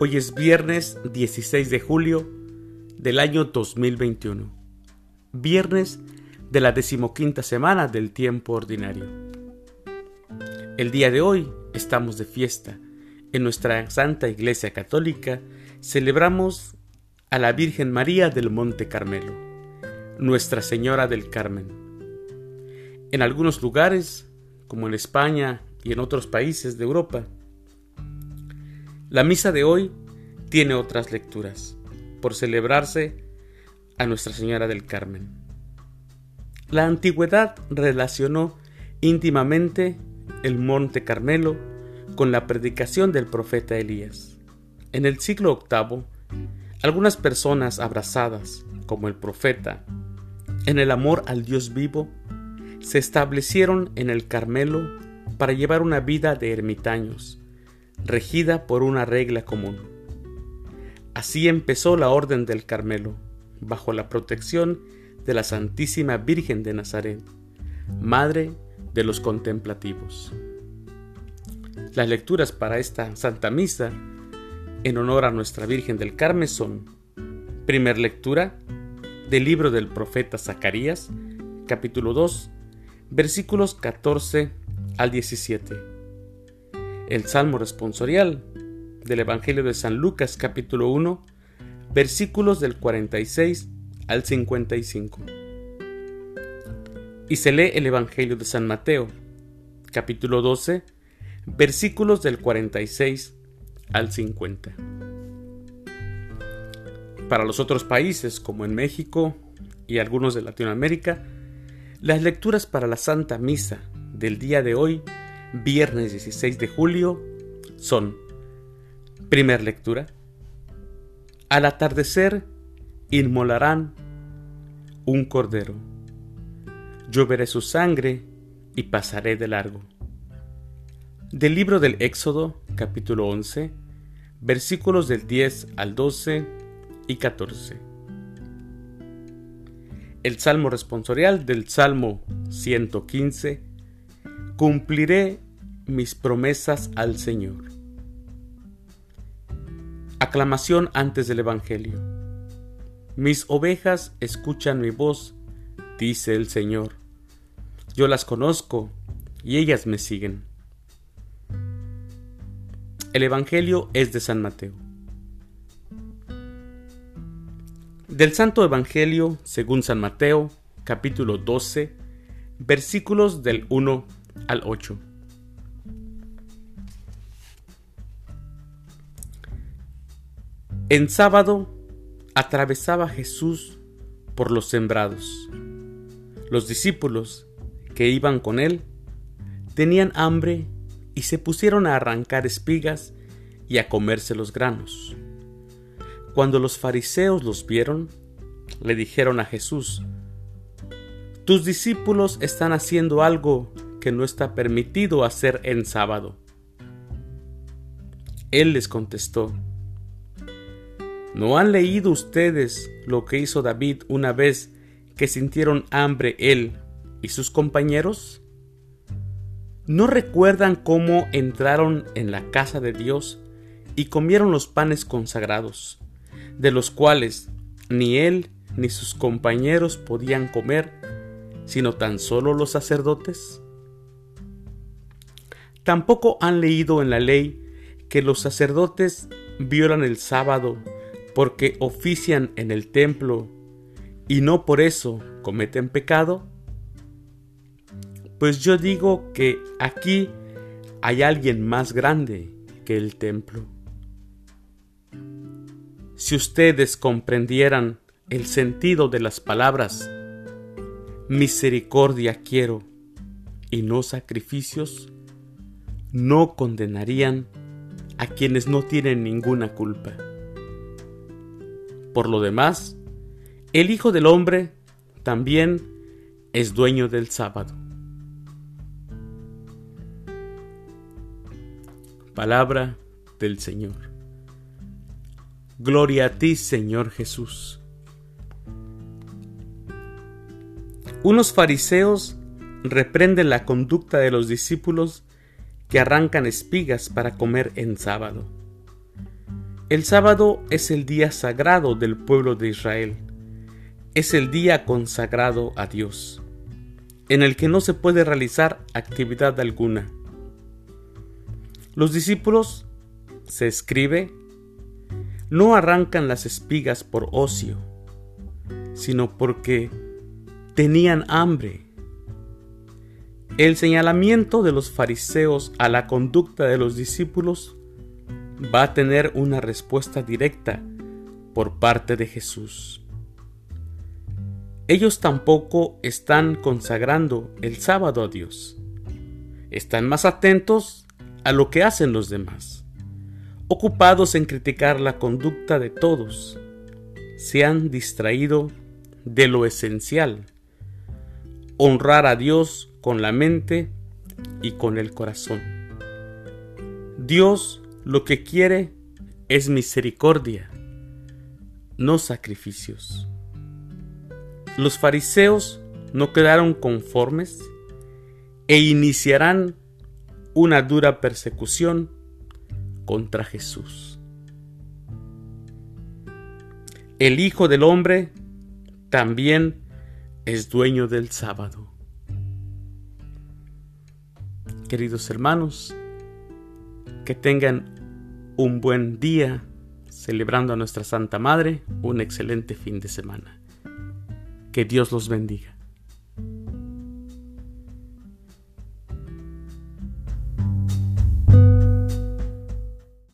Hoy es viernes 16 de julio del año 2021, viernes de la decimoquinta semana del tiempo ordinario. El día de hoy estamos de fiesta. En nuestra Santa Iglesia Católica celebramos a la Virgen María del Monte Carmelo, Nuestra Señora del Carmen. En algunos lugares, como en España y en otros países de Europa, la misa de hoy tiene otras lecturas, por celebrarse a Nuestra Señora del Carmen. La antigüedad relacionó íntimamente el Monte Carmelo con la predicación del profeta Elías. En el siglo VIII, algunas personas abrazadas, como el profeta, en el amor al Dios vivo, se establecieron en el Carmelo para llevar una vida de ermitaños, regida por una regla común. Así empezó la Orden del Carmelo, bajo la protección de la Santísima Virgen de Nazaret, Madre de los Contemplativos. Las lecturas para esta Santa Misa, en honor a Nuestra Virgen del Carmen, son, primer lectura, del libro del profeta Zacarías, capítulo 2, versículos 14 al 17 el Salmo responsorial del Evangelio de San Lucas capítulo 1, versículos del 46 al 55. Y se lee el Evangelio de San Mateo capítulo 12, versículos del 46 al 50. Para los otros países, como en México y algunos de Latinoamérica, las lecturas para la Santa Misa del día de hoy viernes 16 de julio son, primer lectura, al atardecer inmolarán un cordero. Yo veré su sangre y pasaré de largo. Del libro del Éxodo, capítulo 11, versículos del 10 al 12 y 14. El Salmo responsorial del Salmo 115 cumpliré mis promesas al Señor. Aclamación antes del Evangelio. Mis ovejas escuchan mi voz, dice el Señor. Yo las conozco y ellas me siguen. El Evangelio es de San Mateo. Del Santo Evangelio, según San Mateo, capítulo 12, versículos del 1 al 8. En sábado atravesaba Jesús por los sembrados. Los discípulos que iban con él tenían hambre y se pusieron a arrancar espigas y a comerse los granos. Cuando los fariseos los vieron, le dijeron a Jesús, Tus discípulos están haciendo algo que no está permitido hacer en sábado. Él les contestó, ¿no han leído ustedes lo que hizo David una vez que sintieron hambre él y sus compañeros? ¿No recuerdan cómo entraron en la casa de Dios y comieron los panes consagrados, de los cuales ni él ni sus compañeros podían comer, sino tan solo los sacerdotes? Tampoco han leído en la ley que los sacerdotes violan el sábado porque ofician en el templo y no por eso cometen pecado? Pues yo digo que aquí hay alguien más grande que el templo. Si ustedes comprendieran el sentido de las palabras, misericordia quiero y no sacrificios, no condenarían a quienes no tienen ninguna culpa. Por lo demás, el Hijo del Hombre también es dueño del sábado. Palabra del Señor. Gloria a ti, Señor Jesús. Unos fariseos reprenden la conducta de los discípulos que arrancan espigas para comer en sábado. El sábado es el día sagrado del pueblo de Israel. Es el día consagrado a Dios, en el que no se puede realizar actividad alguna. Los discípulos, se escribe, no arrancan las espigas por ocio, sino porque tenían hambre. El señalamiento de los fariseos a la conducta de los discípulos va a tener una respuesta directa por parte de Jesús. Ellos tampoco están consagrando el sábado a Dios. Están más atentos a lo que hacen los demás, ocupados en criticar la conducta de todos. Se han distraído de lo esencial, honrar a Dios con la mente y con el corazón. Dios lo que quiere es misericordia, no sacrificios. Los fariseos no quedaron conformes e iniciarán una dura persecución contra Jesús. El Hijo del Hombre también es dueño del sábado. Queridos hermanos, que tengan un buen día celebrando a nuestra Santa Madre, un excelente fin de semana. Que Dios los bendiga.